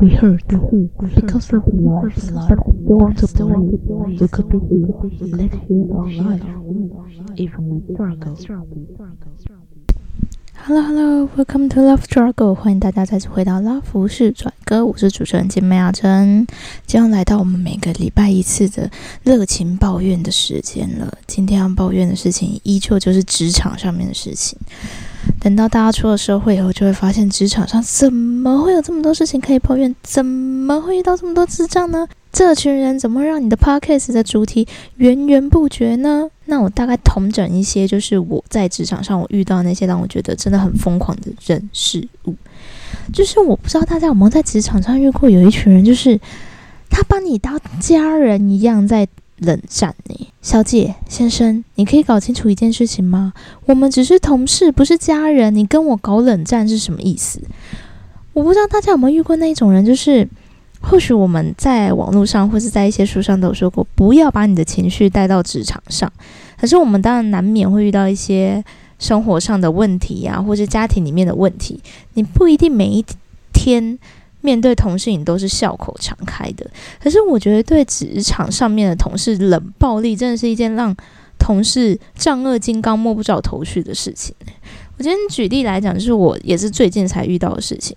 We heard because of life, but don't want to believe we could be here, live here our life, even in struggle. Hello Hello, welcome to Love Struggle，欢迎大家再次回到拉弗士转歌，我是主持人金妹阿珍，将来到我们每个礼拜一次的热情抱怨的时间了。今天要抱怨的事情，依旧就是职场上面的事情。等到大家出了社会以后，就会发现职场上怎么会有这么多事情可以抱怨？怎么会遇到这么多智障呢？这群人怎么让你的 podcast 的主题源源不绝呢？那我大概统整一些，就是我在职场上我遇到那些让我觉得真的很疯狂的人事物。就是我不知道大家有没有在职场上遇过有一群人，就是他把你当家人一样在。冷战呢，小姐先生，你可以搞清楚一件事情吗？我们只是同事，不是家人。你跟我搞冷战是什么意思？我不知道大家有没有遇过那种人，就是或许我们在网络上或是在一些书上都有说过，不要把你的情绪带到职场上。可是我们当然难免会遇到一些生活上的问题呀，或是家庭里面的问题，你不一定每一天。面对同事，你都是笑口常开的。可是我觉得，对职场上面的同事冷暴力，真的是一件让同事丈二金刚摸不着头绪的事情。我今天举例来讲，就是我也是最近才遇到的事情。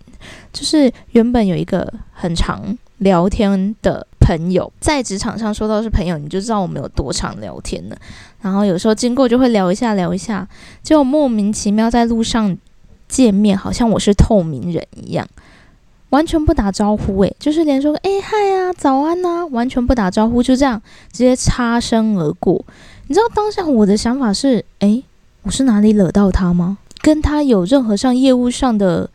就是原本有一个很常聊天的朋友，在职场上说到是朋友，你就知道我们有多常聊天了。然后有时候经过就会聊一下聊一下，结果莫名其妙在路上见面，好像我是透明人一样。完全不打招呼，诶，就是连说个诶嗨啊早安呐，完全不打招呼，就这样直接擦身而过。你知道当下我的想法是，诶，我是哪里惹到他吗？跟他有任何上业务上的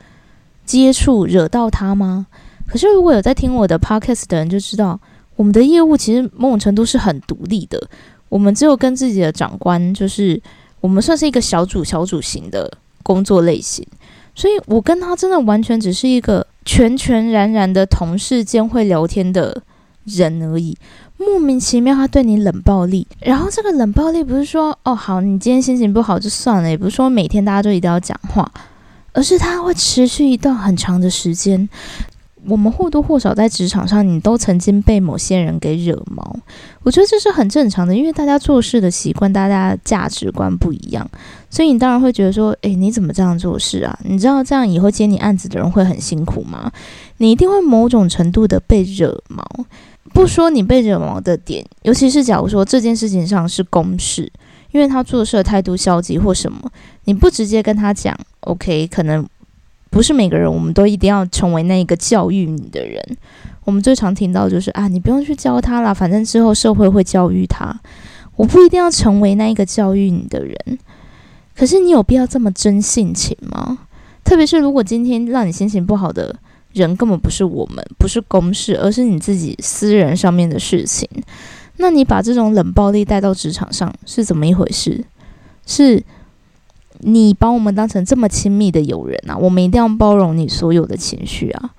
接触惹到他吗？可是如果有在听我的 podcast 的人就知道，我们的业务其实某种程度是很独立的，我们只有跟自己的长官，就是我们算是一个小组小组型的工作类型，所以我跟他真的完全只是一个。全全然然的同事间会聊天的人而已，莫名其妙他对你冷暴力，然后这个冷暴力不是说哦好，你今天心情不好就算了，也不是说每天大家都一定要讲话，而是他会持续一段很长的时间。我们或多或少在职场上，你都曾经被某些人给惹毛。我觉得这是很正常的，因为大家做事的习惯、大家价值观不一样，所以你当然会觉得说：“诶，你怎么这样做事啊？你知道这样以后接你案子的人会很辛苦吗？”你一定会某种程度的被惹毛。不说你被惹毛的点，尤其是假如说这件事情上是公事，因为他做事的态度消极或什么，你不直接跟他讲，OK，可能。不是每个人，我们都一定要成为那一个教育你的人。我们最常听到就是啊，你不用去教他了，反正之后社会会教育他。我不一定要成为那一个教育你的人。可是你有必要这么真性情吗？特别是如果今天让你心情不好的人根本不是我们，不是公事，而是你自己私人上面的事情，那你把这种冷暴力带到职场上是怎么一回事？是？你把我们当成这么亲密的友人啊，我们一定要包容你所有的情绪啊。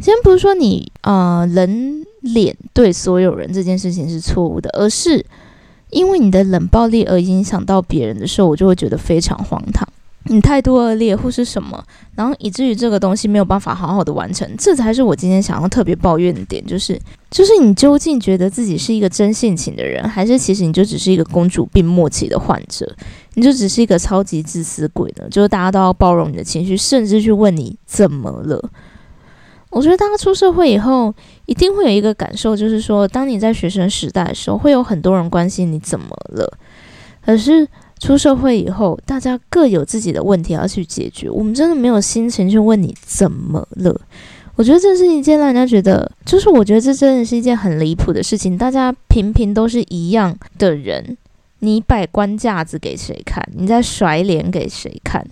先不是说你呃人脸对所有人这件事情是错误的，而是因为你的冷暴力而影响到别人的时候，我就会觉得非常荒唐。你态度恶劣或是什么，然后以至于这个东西没有办法好好的完成，这才是我今天想要特别抱怨的点，就是就是你究竟觉得自己是一个真性情的人，还是其实你就只是一个公主病末期的患者？你就只是一个超级自私鬼呢？就是大家都要包容你的情绪，甚至去问你怎么了？我觉得大家出社会以后，一定会有一个感受，就是说，当你在学生时代的时候，会有很多人关心你怎么了，可是。出社会以后，大家各有自己的问题要去解决，我们真的没有心情去问你怎么了。我觉得这是一件让人家觉得，就是我觉得这真的是一件很离谱的事情。大家平平都是一样的人，你摆官架子给谁看？你在甩脸给谁看？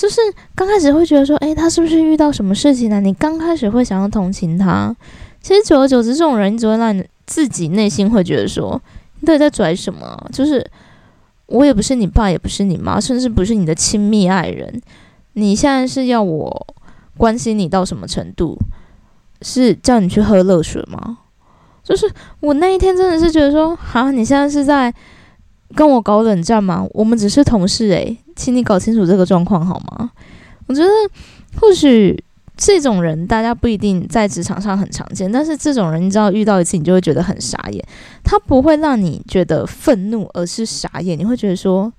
就是刚开始会觉得说，诶，他是不是遇到什么事情呢？你刚开始会想要同情他，其实久而久之，这种人只会让你自己内心会觉得说，你到底在拽什么？就是。我也不是你爸，也不是你妈，甚至不是你的亲密爱人。你现在是要我关心你到什么程度？是叫你去喝热水吗？就是我那一天真的是觉得说，哈，你现在是在跟我搞冷战吗？我们只是同事诶，请你搞清楚这个状况好吗？我觉得或许这种人大家不一定在职场上很常见，但是这种人你知道遇到一次你就会觉得很傻眼。他不会让你觉得愤怒，而是傻眼。你会觉得说：“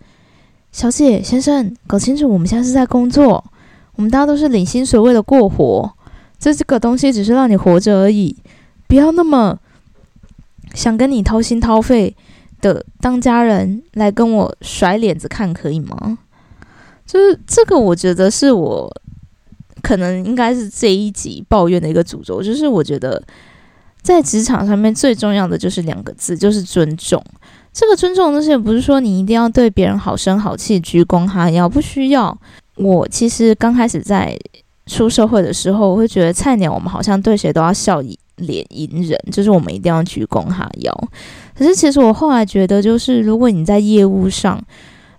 小姐、先生，搞清楚，我们现在是在工作，我们大家都是领薪水为了过活，这这个东西只是让你活着而已，不要那么想跟你掏心掏肺的当家人来跟我甩脸子看，可以吗？”就是这个，我觉得是我可能应该是这一集抱怨的一个主轴，就是我觉得在职场上面最重要的就是两个字，就是尊重。这个尊重东西不是说你一定要对别人好声好气、鞠躬哈腰，不需要。我其实刚开始在出社会的时候，我会觉得菜鸟我们好像对谁都要笑脸迎人，就是我们一定要鞠躬哈腰。可是其实我后来觉得，就是如果你在业务上，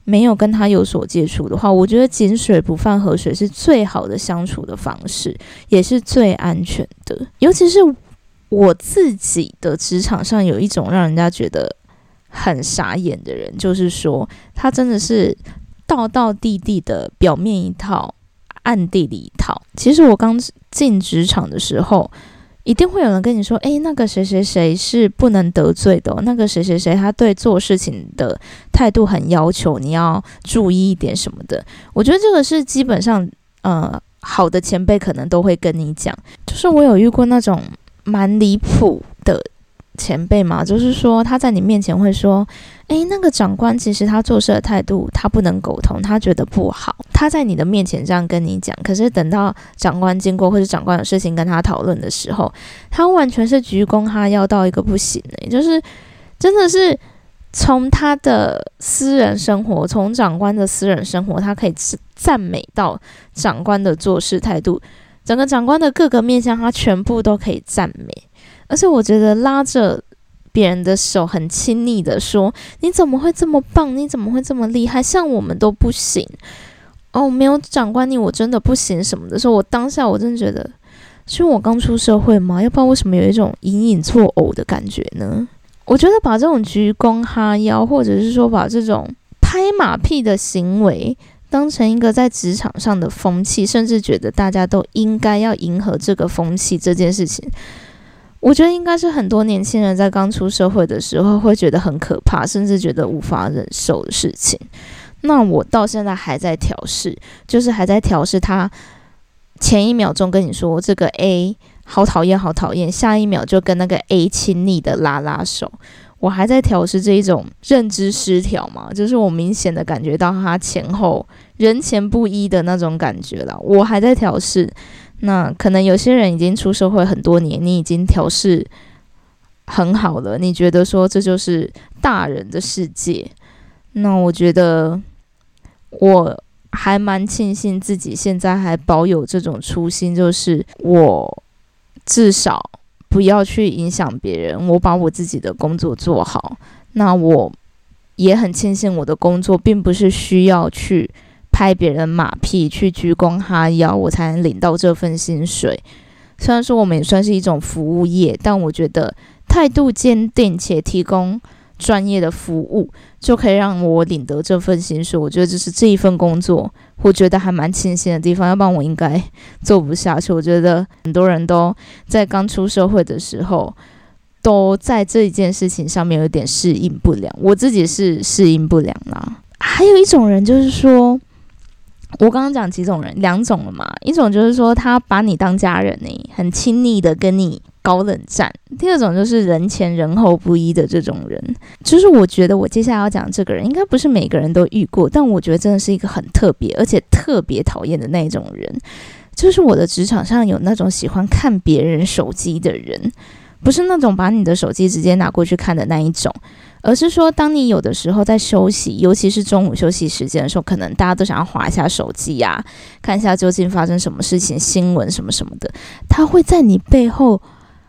没有跟他有所接触的话，我觉得井水不犯河水是最好的相处的方式，也是最安全的。尤其是我自己的职场上，有一种让人家觉得很傻眼的人，就是说他真的是道道地地的表面一套，暗地里一套。其实我刚进职场的时候。一定会有人跟你说：“诶，那个谁谁谁是不能得罪的，那个谁谁谁他对做事情的态度很要求，你要注意一点什么的。”我觉得这个是基本上，呃，好的前辈可能都会跟你讲。就是我有遇过那种蛮离谱的。前辈嘛，就是说他在你面前会说：“诶，那个长官其实他做事的态度，他不能沟通，他觉得不好。”他在你的面前这样跟你讲，可是等到长官经过或者长官有事情跟他讨论的时候，他完全是鞠躬哈腰到一个不行诶，就是真的是从他的私人生活，从长官的私人生活，他可以赞美到长官的做事态度，整个长官的各个面向，他全部都可以赞美。而且我觉得拉着别人的手很亲昵的说：“你怎么会这么棒？你怎么会这么厉害？像我们都不行哦，没有长官你我真的不行什么的。”时候我当下我真的觉得，是我刚出社会吗？要不然为什么有一种隐隐作呕的感觉呢？我觉得把这种鞠躬哈腰，或者是说把这种拍马屁的行为当成一个在职场上的风气，甚至觉得大家都应该要迎合这个风气这件事情。我觉得应该是很多年轻人在刚出社会的时候会觉得很可怕，甚至觉得无法忍受的事情。那我到现在还在调试，就是还在调试。他前一秒钟跟你说这个 A 好讨厌，好讨厌，下一秒就跟那个 A 亲昵的拉拉手。我还在调试这一种认知失调嘛，就是我明显的感觉到他前后人前不一的那种感觉了。我还在调试。那可能有些人已经出社会很多年，你已经调试很好了，你觉得说这就是大人的世界。那我觉得我还蛮庆幸自己现在还保有这种初心，就是我至少不要去影响别人，我把我自己的工作做好。那我也很庆幸我的工作并不是需要去。拍别人马屁，去鞠躬哈腰，我才能领到这份薪水。虽然说我们也算是一种服务业，但我觉得态度坚定且提供专业的服务，就可以让我领得这份薪水。我觉得这是这一份工作，我觉得还蛮庆幸的地方。要不然我应该做不下去。我觉得很多人都在刚出社会的时候，都在这一件事情上面有点适应不良。我自己是适应不良啦。还有一种人就是说。我刚刚讲几种人，两种了嘛。一种就是说他把你当家人呢，很亲昵的跟你搞冷战。第二种就是人前人后不一的这种人。就是我觉得我接下来要讲这个人，应该不是每个人都遇过，但我觉得真的是一个很特别，而且特别讨厌的那一种人。就是我的职场上有那种喜欢看别人手机的人，不是那种把你的手机直接拿过去看的那一种。而是说，当你有的时候在休息，尤其是中午休息时间的时候，可能大家都想要划一下手机呀，看一下究竟发生什么事情、新闻什么什么的。他会在你背后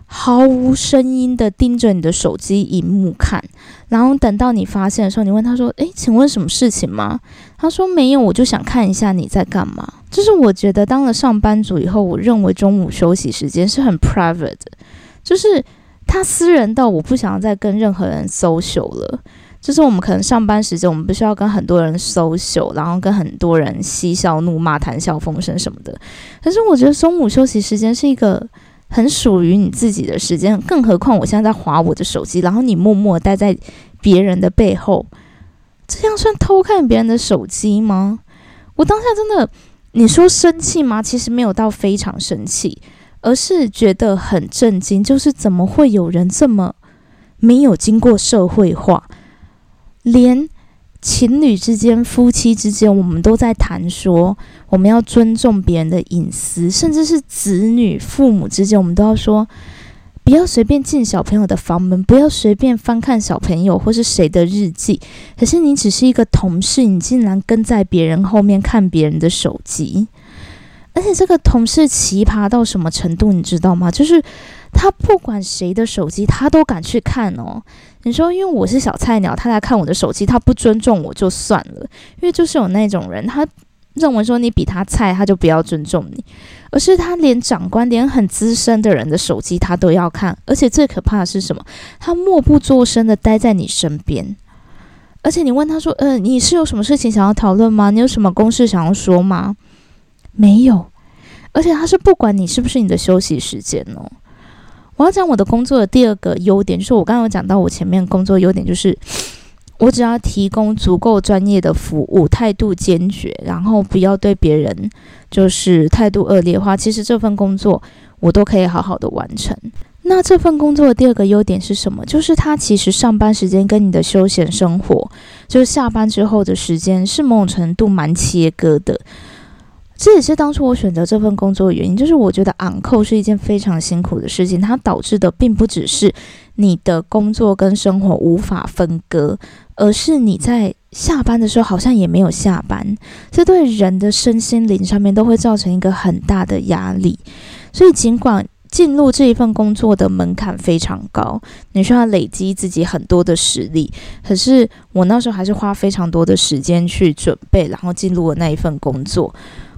毫无声音的盯着你的手机荧幕看，然后等到你发现的时候，你问他说：“诶，请问什么事情吗？”他说：“没有，我就想看一下你在干嘛。”就是我觉得当了上班族以后，我认为中午休息时间是很 private 的，就是。他私人到我不想要再跟任何人 social 了，就是我们可能上班时间，我们必须要跟很多人 social，然后跟很多人嬉笑怒骂、谈笑风生什么的。可是我觉得中午休息时间是一个很属于你自己的时间，更何况我现在在划我的手机，然后你默默待在别人的背后，这样算偷看别人的手机吗？我当下真的，你说生气吗？其实没有到非常生气，而是觉得很震惊，就是怎么会有人这么没有经过社会化？连情侣之间、夫妻之间，我们都在谈说我们要尊重别人的隐私，甚至是子女、父母之间，我们都要说不要随便进小朋友的房门，不要随便翻看小朋友或是谁的日记。可是你只是一个同事，你竟然跟在别人后面看别人的手机，而且这个同事奇葩到什么程度，你知道吗？就是他不管谁的手机，他都敢去看哦。你说，因为我是小菜鸟，他来看我的手机，他不尊重我就算了。因为就是有那种人，他认为说你比他菜，他就不要尊重你，而是他连长官、连很资深的人的手机他都要看，而且最可怕的是什么？他默不作声的待在你身边，而且你问他说：“呃，你是有什么事情想要讨论吗？你有什么公事想要说吗？”没有，而且他是不管你是不是你的休息时间哦。我要讲我的工作的第二个优点，就是我刚刚有讲到我前面工作优点，就是 我只要提供足够专业的服务，态度坚决，然后不要对别人就是态度恶劣的话，其实这份工作我都可以好好的完成。那这份工作的第二个优点是什么？就是它其实上班时间跟你的休闲生活，就是下班之后的时间是某种程度蛮切割的。这也是当初我选择这份工作的原因，就是我觉得昂扣是一件非常辛苦的事情，它导致的并不只是你的工作跟生活无法分割，而是你在下班的时候好像也没有下班，这对人的身心灵上面都会造成一个很大的压力。所以尽管进入这一份工作的门槛非常高，你需要累积自己很多的实力，可是我那时候还是花非常多的时间去准备，然后进入了那一份工作。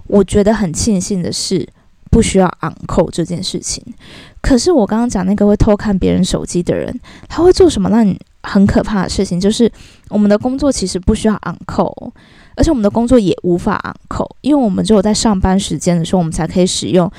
我觉得很庆幸的是，不需要昂扣这件事情。可是我刚刚讲那个会偷看别人手机的人，他会做什么让你很可怕的事情？就是我们的工作其实不需要昂扣，而且我们的工作也无法昂扣，因为我们只有在上班时间的时候，我们才可以使用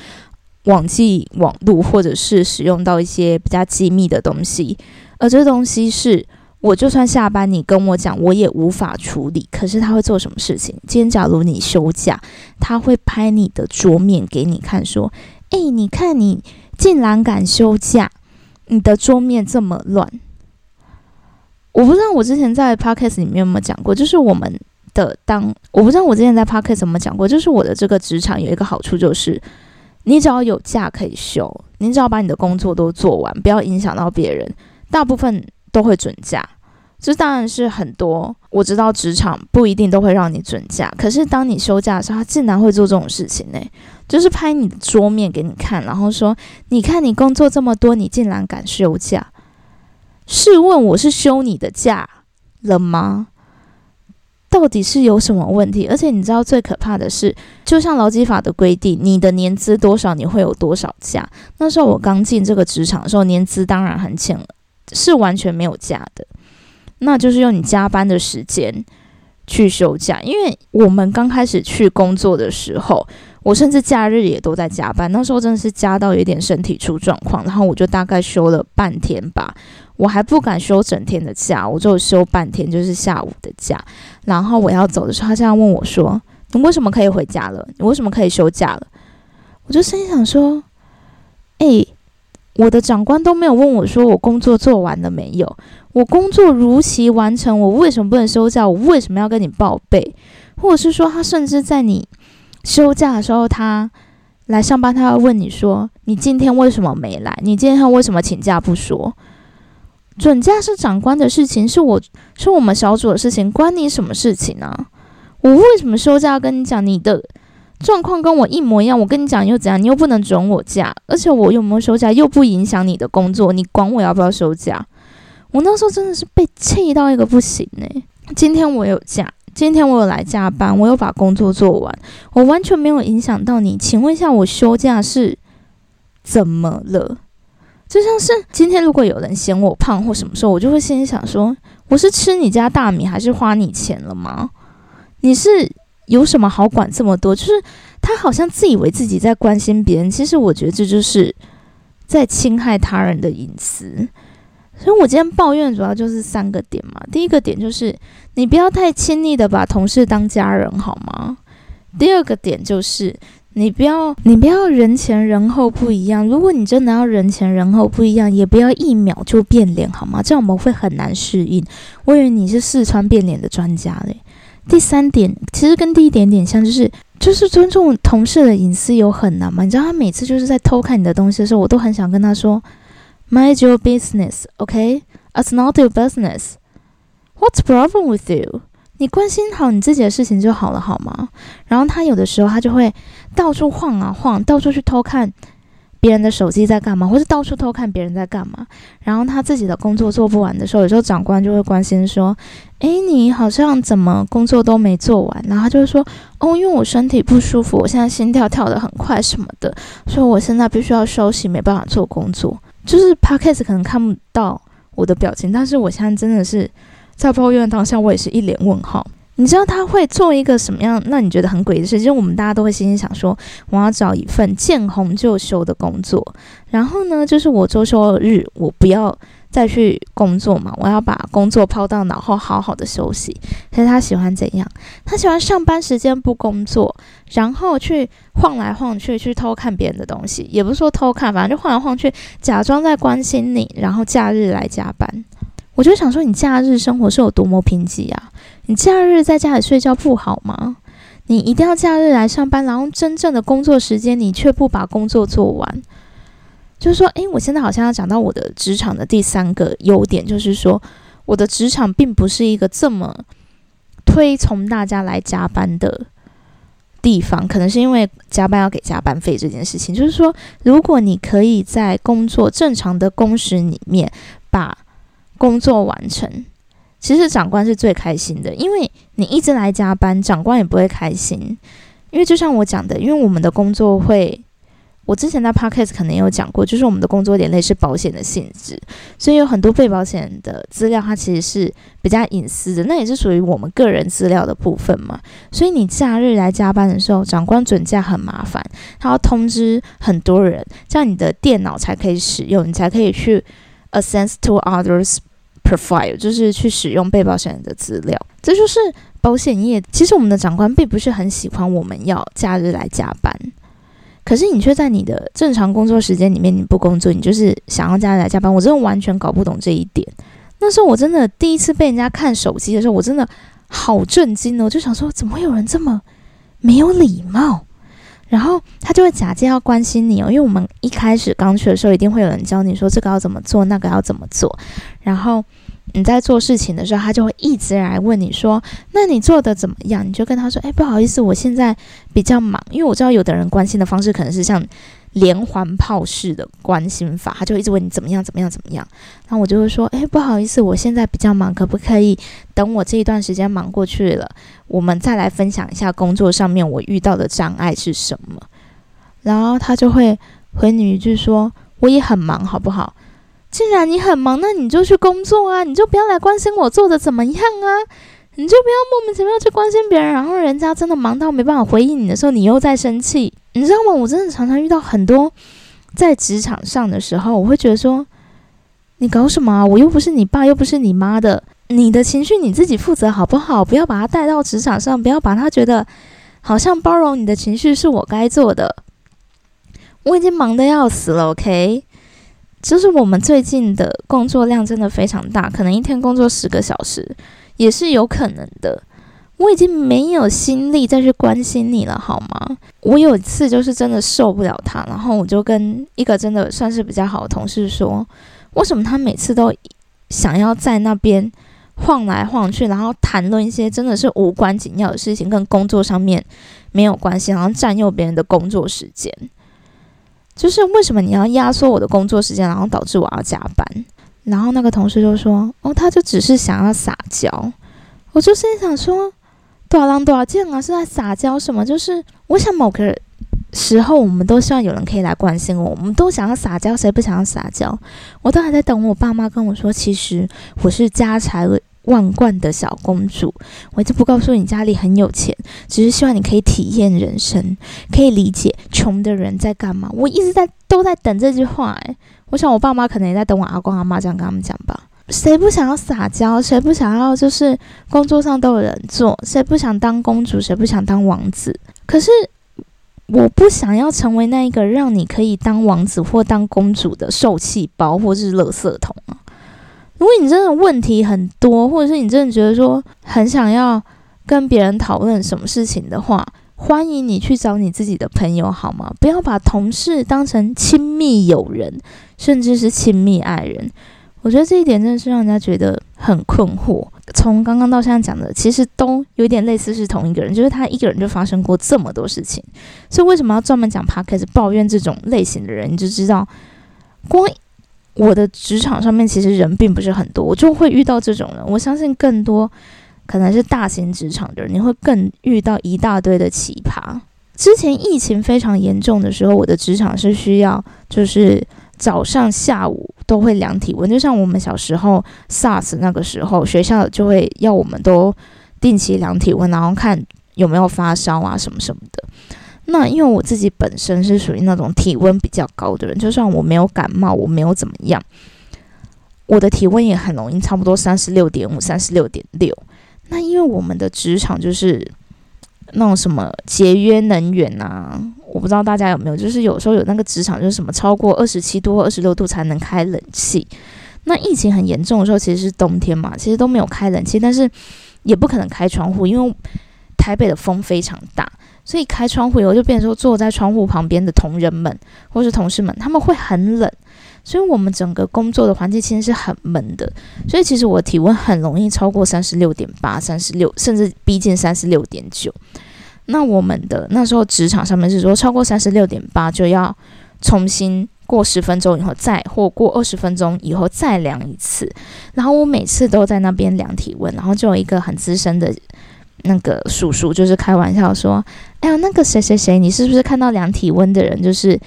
网际网络，或者是使用到一些比较机密的东西，而这个东西是。我就算下班，你跟我讲，我也无法处理。可是他会做什么事情？今天假如你休假，他会拍你的桌面给你看，说：“诶，你看你竟然敢休假，你的桌面这么乱。”我不知道我之前在 podcast 里面有没有讲过，就是我们的当我不知道我之前在 podcast 怎么讲过，就是我的这个职场有一个好处，就是你只要有假可以休，你只要把你的工作都做完，不要影响到别人，大部分。都会准假，这当然是很多。我知道职场不一定都会让你准假，可是当你休假的时候，他竟然会做这种事情呢？就是拍你的桌面给你看，然后说：“你看你工作这么多，你竟然敢休假？试问我是休你的假了吗？到底是有什么问题？而且你知道最可怕的是，就像劳基法的规定，你的年资多少，你会有多少假。那时候我刚进这个职场的时候，年资当然很浅了。”是完全没有假的，那就是用你加班的时间去休假。因为我们刚开始去工作的时候，我甚至假日也都在加班。那时候真的是加到有点身体出状况，然后我就大概休了半天吧。我还不敢休整天的假，我就休半天，就是下午的假。然后我要走的时候，他这样问我说：“你为什么可以回家了？你为什么可以休假了？”我就心想说：“哎。”我的长官都没有问我说我工作做完了没有，我工作如期完成，我为什么不能休假？我为什么要跟你报备？或者是说，他甚至在你休假的时候，他来上班，他要问你说，你今天为什么没来？你今天为什么请假不说？准假是长官的事情，是我是我们小组的事情，关你什么事情呢？我为什么休假要跟你讲你的？状况跟我一模一样，我跟你讲又怎样？你又不能准我假，而且我有没有休假又不影响你的工作，你管我要不要休假？我那时候真的是被气到一个不行呢。今天我有假，今天我有来加班，我有把工作做完，我完全没有影响到你。请问一下，我休假是怎么了？就像是今天如果有人嫌我胖或什么时候，我就会心里想说：我是吃你家大米，还是花你钱了吗？你是有什么好管这么多？就是他好像自以为自己在关心别人，其实我觉得这就是在侵害他人的隐私。所以我今天抱怨主要就是三个点嘛。第一个点就是你不要太轻易的把同事当家人，好吗？第二个点就是你不要你不要人前人后不一样。如果你真的要人前人后不一样，也不要一秒就变脸，好吗？这样我们会很难适应。我以为你是四川变脸的专家嘞。第三点其实跟第一点点像，就是就是尊重同事的隐私有很难嘛？你知道他每次就是在偷看你的东西的时候，我都很想跟他说。Mind your business, OK? It's not your business. What's problem with you? 你关心好你自己的事情就好了，好吗？然后他有的时候他就会到处晃啊晃，到处去偷看别人的手机在干嘛，或是到处偷看别人在干嘛。然后他自己的工作做不完的时候，有时候长官就会关心说：“诶，你好像怎么工作都没做完？”然后他就会说：“哦，因为我身体不舒服，我现在心跳跳得很快什么的，所以我现在必须要休息，没办法做工作。”就是 podcast 可能看不到我的表情，但是我现在真的是在抱怨当下，我也是一脸问号。你知道他会做一个什么样？那你觉得很诡异的事？就是我们大家都会心里想说，我要找一份见红就休的工作，然后呢，就是我周休日我不要。再去工作嘛，我要把工作抛到脑后，好好的休息。可是他喜欢怎样？他喜欢上班时间不工作，然后去晃来晃去，去偷看别人的东西。也不是说偷看，反正就晃来晃去，假装在关心你，然后假日来加班。我就想说，你假日生活是有多么贫瘠啊？你假日在家里睡觉不好吗？你一定要假日来上班，然后真正的工作时间你却不把工作做完。就是说，诶，我现在好像要讲到我的职场的第三个优点，就是说，我的职场并不是一个这么推崇大家来加班的地方，可能是因为加班要给加班费这件事情。就是说，如果你可以在工作正常的工时里面把工作完成，其实长官是最开心的，因为你一直来加班，长官也不会开心，因为就像我讲的，因为我们的工作会。我之前在 podcast 可能也有讲过，就是我们的工作点类似保险的性质，所以有很多被保险的资料，它其实是比较隐私的，那也是属于我们个人资料的部分嘛。所以你假日来加班的时候，长官准假很麻烦，他要通知很多人，这样你的电脑才可以使用，你才可以去 access to others profile，就是去使用被保险人的资料。这就是保险业。其实我们的长官并不是很喜欢我们要假日来加班。可是你却在你的正常工作时间里面你不工作，你就是想要加来加班，我真的完全搞不懂这一点。那时候我真的第一次被人家看手机的时候，我真的好震惊哦！我就想说，怎么会有人这么没有礼貌？然后他就会假借要关心你哦，因为我们一开始刚去的时候，一定会有人教你说这个要怎么做，那个要怎么做，然后。你在做事情的时候，他就会一直来问你说：“那你做的怎么样？”你就跟他说：“哎，不好意思，我现在比较忙。”因为我知道有的人关心的方式可能是像连环炮式的关心法，他就一直问你怎么样、怎么样、怎么样。然后我就会说：“哎，不好意思，我现在比较忙，可不可以等我这一段时间忙过去了，我们再来分享一下工作上面我遇到的障碍是什么？”然后他就会回你一句说：“我也很忙，好不好？”既然你很忙，那你就去工作啊！你就不要来关心我做的怎么样啊！你就不要莫名其妙去关心别人，然后人家真的忙到没办法回应你的时候，你又在生气，你知道吗？我真的常常遇到很多在职场上的时候，我会觉得说，你搞什么啊？我又不是你爸，又不是你妈的，你的情绪你自己负责好不好？不要把它带到职场上，不要把它觉得好像包容你的情绪是我该做的。我已经忙得要死了，OK。就是我们最近的工作量真的非常大，可能一天工作十个小时也是有可能的。我已经没有心力再去关心你了，好吗？我有一次就是真的受不了他，然后我就跟一个真的算是比较好的同事说：“为什么他每次都想要在那边晃来晃去，然后谈论一些真的是无关紧要的事情，跟工作上面没有关系，然后占用别人的工作时间？”就是为什么你要压缩我的工作时间，然后导致我要加班？然后那个同事就说：“哦，他就只是想要撒娇。”我就心想说：“多少浪多少件啊，是在撒娇什么？就是我想某个时候，我们都希望有人可以来关心我，我们都想要撒娇，谁不想要撒娇？我都还在等我爸妈跟我说，其实我是家财万贯的小公主，我就不告诉你家里很有钱，只是希望你可以体验人生，可以理解穷的人在干嘛。我一直在都在等这句话，诶，我想我爸妈可能也在等我阿公阿妈这样跟他们讲吧。谁不想要撒娇？谁不想要就是工作上都有人做？谁不想当公主？谁不想当王子？可是我不想要成为那一个让你可以当王子或当公主的受气包或是垃圾桶啊！如果你真的问题很多，或者是你真的觉得说很想要跟别人讨论什么事情的话，欢迎你去找你自己的朋友好吗？不要把同事当成亲密友人，甚至是亲密爱人。我觉得这一点真的是让人家觉得很困惑。从刚刚到现在讲的，其实都有点类似，是同一个人，就是他一个人就发生过这么多事情。所以为什么要专门讲 p 开始抱怨这种类型的人？你就知道，光我的职场上面其实人并不是很多，我就会遇到这种人。我相信更多可能是大型职场的人，你会更遇到一大堆的奇葩。之前疫情非常严重的时候，我的职场是需要就是早上、下午。都会量体温，就像我们小时候 SARS 那个时候，学校就会要我们都定期量体温，然后看有没有发烧啊什么什么的。那因为我自己本身是属于那种体温比较高的人，就算我没有感冒，我没有怎么样，我的体温也很容易差不多三十六点五、三十六点六。那因为我们的职场就是那种什么节约能源啊。我不知道大家有没有，就是有时候有那个职场，就是什么超过二十七度或二十六度才能开冷气。那疫情很严重的时候，其实是冬天嘛，其实都没有开冷气，但是也不可能开窗户，因为台北的风非常大，所以开窗户以后就变成说坐在窗户旁边的同仁们或是同事们，他们会很冷，所以我们整个工作的环境其实是很闷的。所以其实我体温很容易超过三十六点八、三十六，甚至逼近三十六点九。那我们的那时候职场上面是说，超过三十六点八就要重新过十分钟以后再，或过二十分钟以后再量一次。然后我每次都在那边量体温，然后就有一个很资深的那个叔叔，就是开玩笑说：“哎呀，那个谁谁谁，你是不是看到量体温的人就是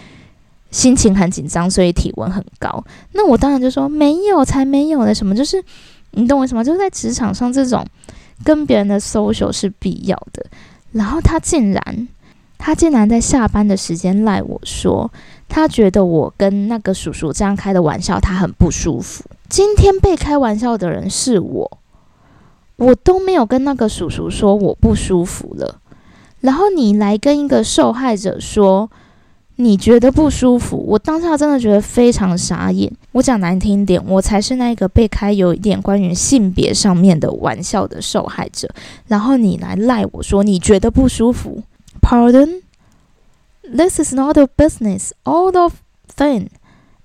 心情很紧张，所以体温很高？”那我当然就说：“没有，才没有的，什么就是你懂我什么？就是在职场上这种跟别人的 social 是必要的。”然后他竟然，他竟然在下班的时间赖我说，他觉得我跟那个叔叔这样开的玩笑，他很不舒服。今天被开玩笑的人是我，我都没有跟那个叔叔说我不舒服了。然后你来跟一个受害者说。你觉得不舒服，我当下真的觉得非常傻眼。我讲难听点，我才是那个被开有一点关于性别上面的玩笑的受害者。然后你来赖我说你觉得不舒服？Pardon? This is not a business. All of thing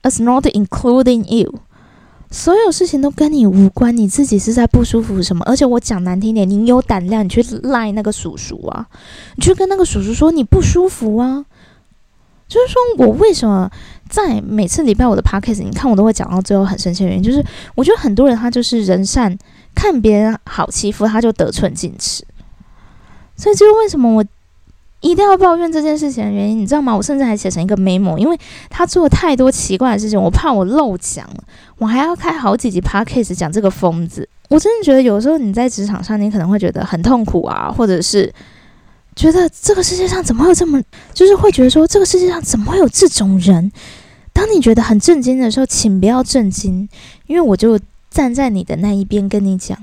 is not including you. 所有事情都跟你无关，你自己是在不舒服什么？而且我讲难听点，你有胆量你去赖那个叔叔啊，你去跟那个叔叔说你不舒服啊。就是说我为什么在每次礼拜五的 podcast，你看我都会讲到最后很生气的原因，就是我觉得很多人他就是人善，看别人好欺负他就得寸进尺，所以就是为什么我一定要抱怨这件事情的原因，你知道吗？我甚至还写成一个 memo，因为他做了太多奇怪的事情，我怕我漏讲，我还要开好几集 podcast 讲这个疯子。我真的觉得有时候你在职场上，你可能会觉得很痛苦啊，或者是。觉得这个世界上怎么会有这么，就是会觉得说这个世界上怎么会有这种人？当你觉得很震惊的时候，请不要震惊，因为我就站在你的那一边跟你讲，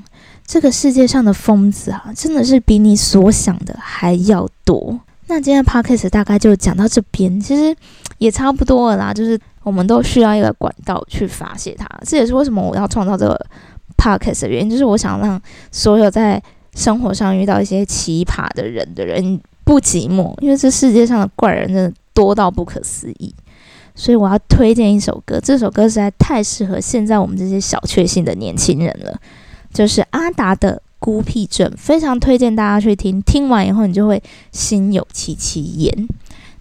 这个世界上的疯子啊，真的是比你所想的还要多。那今天 podcast 大概就讲到这边，其实也差不多了啦，就是我们都需要一个管道去发泄它，这也是为什么我要创造这个 podcast 的原因，就是我想让所有在。生活上遇到一些奇葩的人的人不寂寞，因为这世界上的怪人真的多到不可思议。所以我要推荐一首歌，这首歌实在太适合现在我们这些小确幸的年轻人了，就是阿达的《孤僻症》，非常推荐大家去听。听完以后，你就会心有戚戚焉。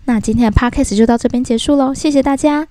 那今天的 podcast 就到这边结束喽，谢谢大家。